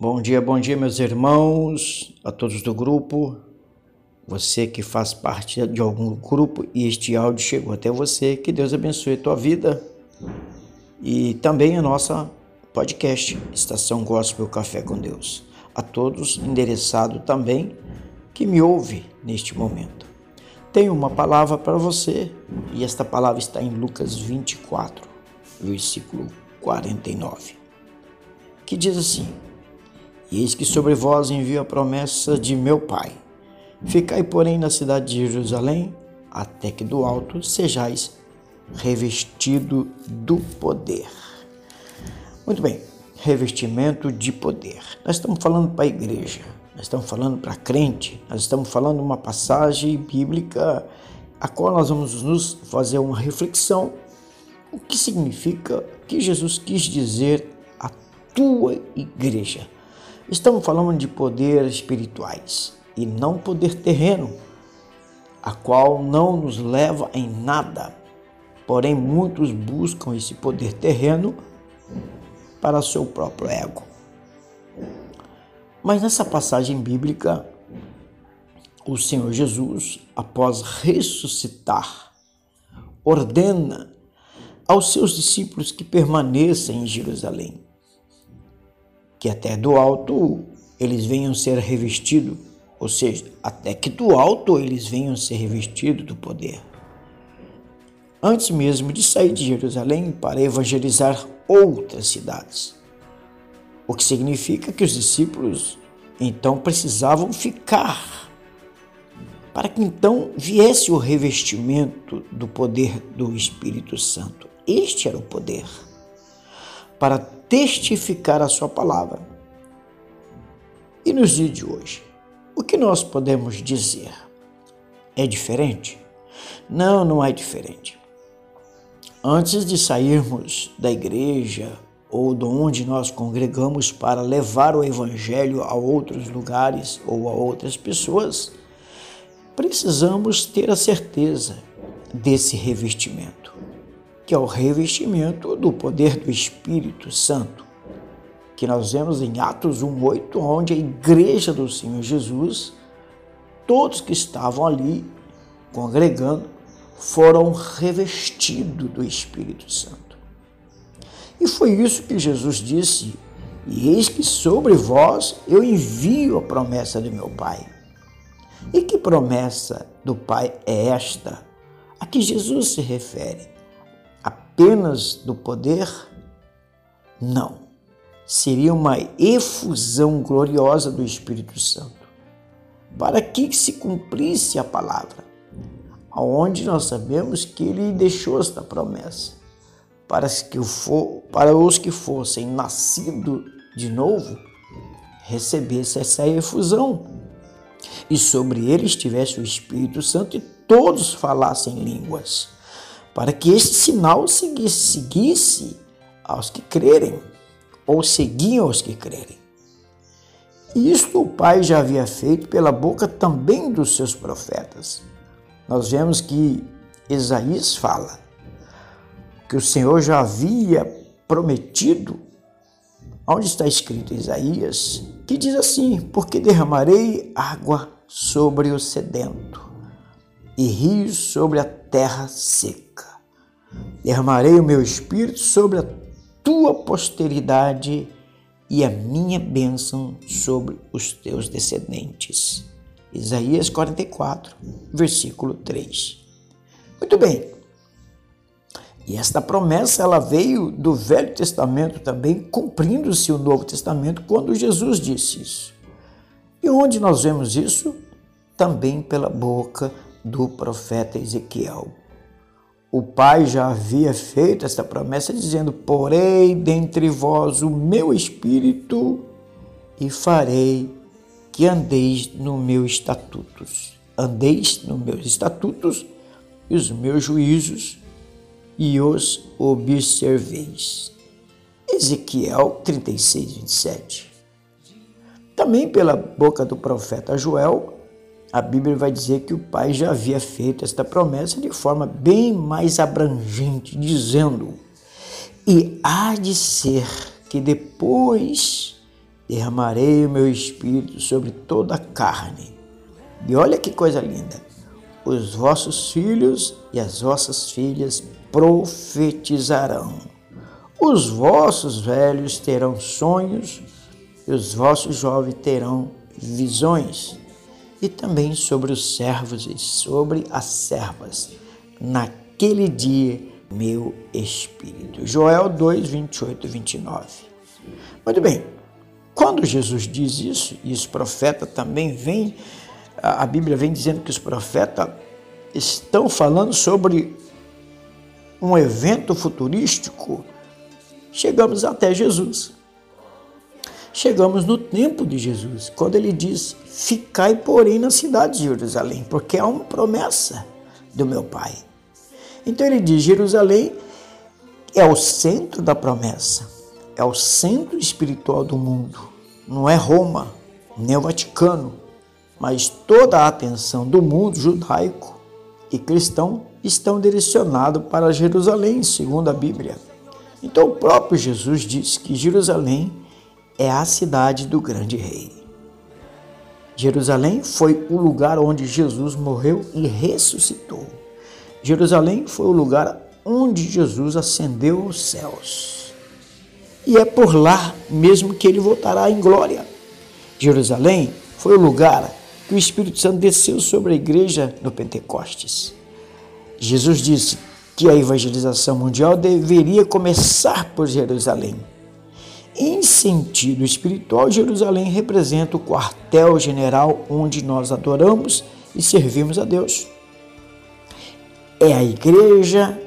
Bom dia, bom dia, meus irmãos, a todos do grupo. Você que faz parte de algum grupo e este áudio chegou até você, que Deus abençoe a tua vida. E também a nossa podcast, Estação Gospel Café com Deus. A todos endereçado também que me ouve neste momento. Tenho uma palavra para você e esta palavra está em Lucas 24, versículo 49, que diz assim: e eis que sobre vós envio a promessa de meu Pai. Ficai, porém, na cidade de Jerusalém, até que do alto sejais revestido do poder. Muito bem, revestimento de poder. Nós estamos falando para a igreja, nós estamos falando para crente, nós estamos falando uma passagem bíblica a qual nós vamos nos fazer uma reflexão. O que significa que Jesus quis dizer à tua igreja? Estamos falando de poder espirituais e não poder terreno, a qual não nos leva em nada. Porém, muitos buscam esse poder terreno para seu próprio ego. Mas nessa passagem bíblica, o Senhor Jesus, após ressuscitar, ordena aos seus discípulos que permaneçam em Jerusalém que até do alto eles venham ser revestidos, ou seja, até que do alto eles venham ser revestidos do poder. Antes mesmo de sair de Jerusalém para evangelizar outras cidades. O que significa que os discípulos então precisavam ficar para que então viesse o revestimento do poder do Espírito Santo. Este era o poder para testificar a sua palavra. E nos dias de hoje, o que nós podemos dizer? É diferente? Não, não é diferente. Antes de sairmos da igreja ou de onde nós congregamos para levar o evangelho a outros lugares ou a outras pessoas, precisamos ter a certeza desse revestimento que é o revestimento do poder do Espírito Santo, que nós vemos em Atos 1:8, onde a igreja do Senhor Jesus, todos que estavam ali congregando, foram revestidos do Espírito Santo. E foi isso que Jesus disse: E eis que sobre vós eu envio a promessa do meu Pai. E que promessa do Pai é esta a que Jesus se refere? Apenas do poder? Não. Seria uma efusão gloriosa do Espírito Santo, para que se cumprisse a palavra, aonde nós sabemos que ele deixou esta promessa, para, que for, para os que fossem nascidos de novo, recebesse essa efusão, e sobre eles estivesse o Espírito Santo e todos falassem línguas para que este sinal seguisse, seguisse aos que crerem, ou seguiam aos que crerem. Isto o Pai já havia feito pela boca também dos seus profetas. Nós vemos que Isaías fala que o Senhor já havia prometido, onde está escrito Isaías, que diz assim: Porque derramarei água sobre o sedento e rios sobre a terra seca. Derramarei o meu espírito sobre a tua posteridade e a minha bênção sobre os teus descendentes. Isaías 44, versículo 3. Muito bem. E esta promessa ela veio do Velho Testamento também, cumprindo-se o Novo Testamento quando Jesus disse isso. E onde nós vemos isso? Também pela boca do profeta Ezequiel. O Pai já havia feito esta promessa, dizendo: Porei dentre vós o meu espírito e farei que andeis no meus estatutos. Andeis nos meus estatutos e os meus juízos e os observeis. Ezequiel 36, 27. Também pela boca do profeta Joel, a Bíblia vai dizer que o Pai já havia feito esta promessa de forma bem mais abrangente, dizendo: E há de ser que depois derramarei o meu espírito sobre toda a carne. E olha que coisa linda! Os vossos filhos e as vossas filhas profetizarão. Os vossos velhos terão sonhos e os vossos jovens terão visões. E também sobre os servos e sobre as servas. Naquele dia, meu espírito. Joel 2, 28 e 29. Muito bem, quando Jesus diz isso, e os profetas também vêm, a Bíblia vem dizendo que os profetas estão falando sobre um evento futurístico, chegamos até Jesus. Chegamos no tempo de Jesus, quando ele diz: Ficai, porém, na cidade de Jerusalém, porque há uma promessa do meu Pai. Então ele diz: Jerusalém é o centro da promessa, é o centro espiritual do mundo. Não é Roma, nem o Vaticano, mas toda a atenção do mundo judaico e cristão estão direcionados para Jerusalém, segundo a Bíblia. Então o próprio Jesus diz que Jerusalém é a cidade do grande rei. Jerusalém foi o lugar onde Jesus morreu e ressuscitou. Jerusalém foi o lugar onde Jesus ascendeu aos céus. E é por lá mesmo que ele voltará em glória. Jerusalém foi o lugar que o Espírito Santo desceu sobre a igreja no Pentecostes. Jesus disse que a evangelização mundial deveria começar por Jerusalém. Em sentido espiritual, Jerusalém representa o quartel-general onde nós adoramos e servimos a Deus. É a igreja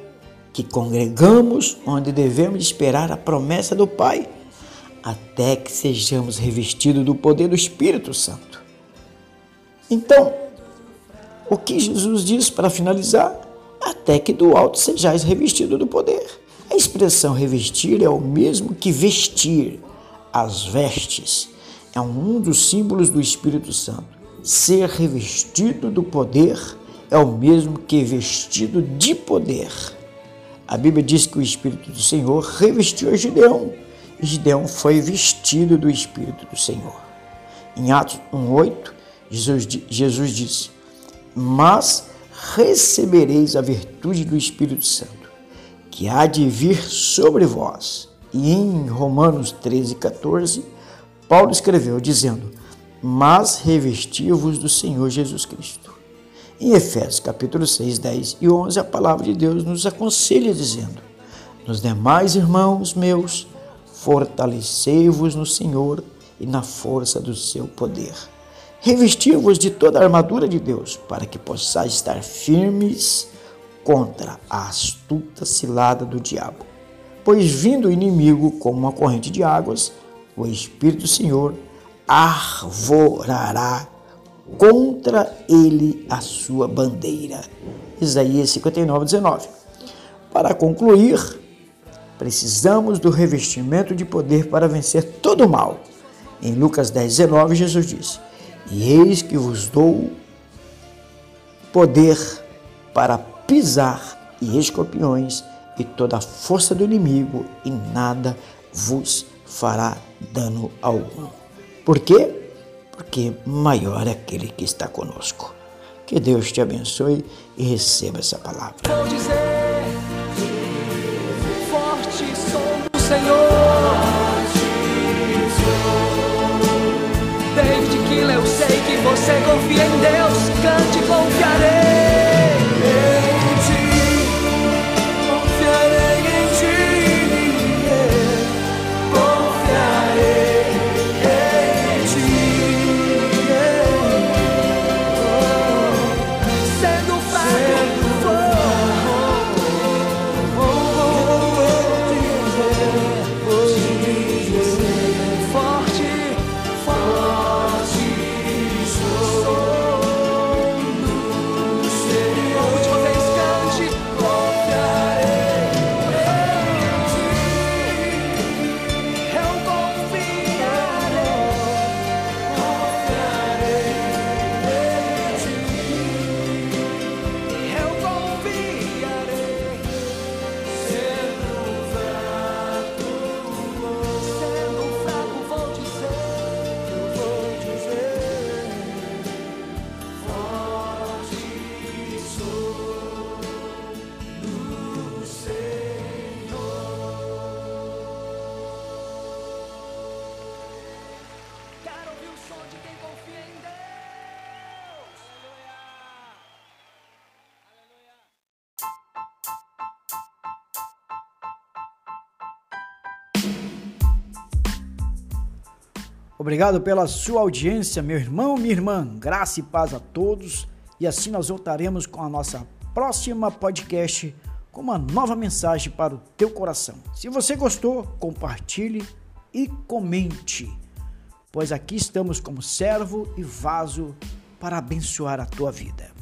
que congregamos onde devemos esperar a promessa do Pai, até que sejamos revestidos do poder do Espírito Santo. Então, o que Jesus diz para finalizar? Até que do alto sejais revestido do poder. A expressão revestir é o mesmo que vestir. As vestes é um dos símbolos do Espírito Santo. Ser revestido do poder é o mesmo que vestido de poder. A Bíblia diz que o Espírito do Senhor revestiu a Gideão. E Gideão foi vestido do Espírito do Senhor. Em Atos 1,8, Jesus, Jesus disse: Mas recebereis a virtude do Espírito Santo, que há de vir sobre vós. E em Romanos 13, 14, Paulo escreveu, dizendo: Mas revesti-vos do Senhor Jesus Cristo. Em Efésios capítulo 6, 10 e 11, a palavra de Deus nos aconselha dizendo: Nos demais irmãos meus, fortalecei-vos no Senhor e na força do seu poder. Revesti-vos de toda a armadura de Deus, para que possais estar firmes contra a astuta cilada do diabo. Pois vindo o inimigo como uma corrente de águas, o Espírito do Senhor arvorará contra ele a sua bandeira. Isaías 59, 19. Para concluir, precisamos do revestimento de poder para vencer todo o mal. Em Lucas 10, 19, Jesus disse: E eis que vos dou poder para pisar e escorpiões e toda a força do inimigo, e nada vos fará dano algum. Por quê? porque maior é aquele que está conosco. Que Deus te abençoe e receba essa palavra. Vou dizer, forte sou o Senhor. Desde que eu sei que você confia em Deus, Obrigado pela sua audiência, meu irmão, minha irmã. Graça e paz a todos. E assim nós voltaremos com a nossa próxima podcast com uma nova mensagem para o teu coração. Se você gostou, compartilhe e comente, pois aqui estamos como servo e vaso para abençoar a tua vida.